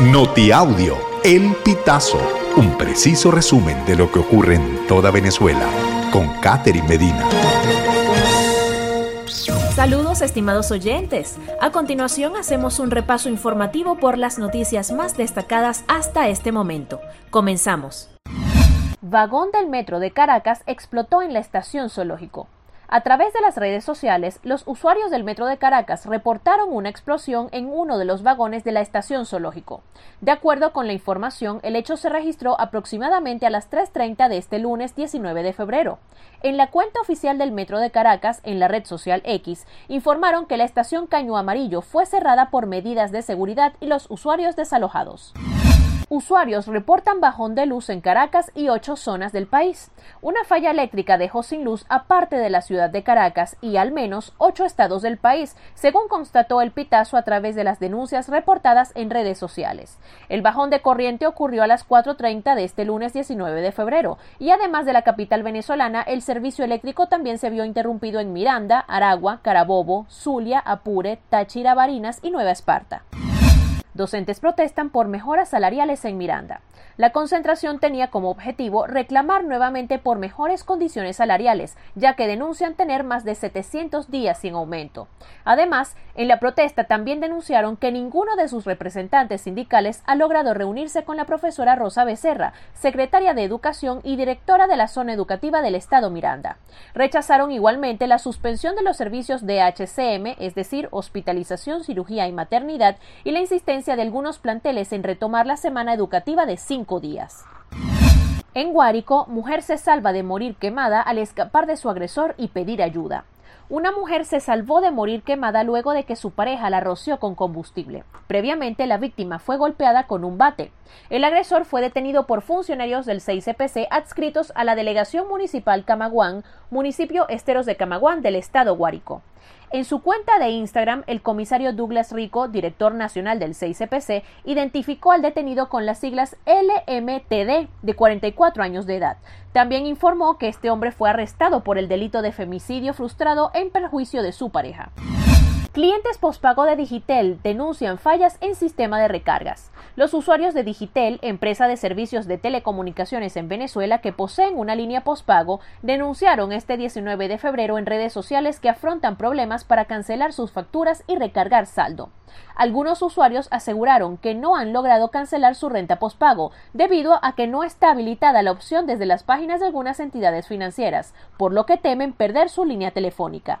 Notiaudio, El Pitazo, un preciso resumen de lo que ocurre en toda Venezuela, con Catherine Medina. Saludos estimados oyentes. A continuación hacemos un repaso informativo por las noticias más destacadas hasta este momento. Comenzamos. Vagón del metro de Caracas explotó en la estación zoológico. A través de las redes sociales, los usuarios del Metro de Caracas reportaron una explosión en uno de los vagones de la estación zoológico. De acuerdo con la información, el hecho se registró aproximadamente a las 3.30 de este lunes 19 de febrero. En la cuenta oficial del Metro de Caracas, en la red social X, informaron que la estación Caño Amarillo fue cerrada por medidas de seguridad y los usuarios desalojados. Usuarios reportan bajón de luz en Caracas y ocho zonas del país. Una falla eléctrica dejó sin luz a parte de la ciudad de Caracas y al menos ocho estados del país, según constató el Pitazo a través de las denuncias reportadas en redes sociales. El bajón de corriente ocurrió a las 4.30 de este lunes 19 de febrero y además de la capital venezolana, el servicio eléctrico también se vio interrumpido en Miranda, Aragua, Carabobo, Zulia, Apure, Táchira, Barinas y Nueva Esparta. Docentes protestan por mejoras salariales en Miranda. La concentración tenía como objetivo reclamar nuevamente por mejores condiciones salariales, ya que denuncian tener más de 700 días sin aumento. Además, en la protesta también denunciaron que ninguno de sus representantes sindicales ha logrado reunirse con la profesora Rosa Becerra, secretaria de Educación y directora de la zona educativa del Estado Miranda. Rechazaron igualmente la suspensión de los servicios de HCM, es decir, hospitalización, cirugía y maternidad, y la insistencia de algunos planteles en retomar la semana educativa de cinco días. En Guárico, mujer se salva de morir quemada al escapar de su agresor y pedir ayuda. Una mujer se salvó de morir quemada luego de que su pareja la roció con combustible. Previamente, la víctima fue golpeada con un bate. El agresor fue detenido por funcionarios del 6CPC adscritos a la Delegación Municipal Camaguán, municipio Esteros de Camaguán del estado Guárico. En su cuenta de Instagram, el comisario Douglas Rico, director nacional del 6CPC, identificó al detenido con las siglas LMTD, de 44 años de edad. También informó que este hombre fue arrestado por el delito de femicidio frustrado en perjuicio de su pareja. Clientes pospago de Digitel denuncian fallas en sistema de recargas. Los usuarios de Digitel, empresa de servicios de telecomunicaciones en Venezuela que poseen una línea pospago, denunciaron este 19 de febrero en redes sociales que afrontan problemas para cancelar sus facturas y recargar saldo. Algunos usuarios aseguraron que no han logrado cancelar su renta pospago debido a que no está habilitada la opción desde las páginas de algunas entidades financieras, por lo que temen perder su línea telefónica.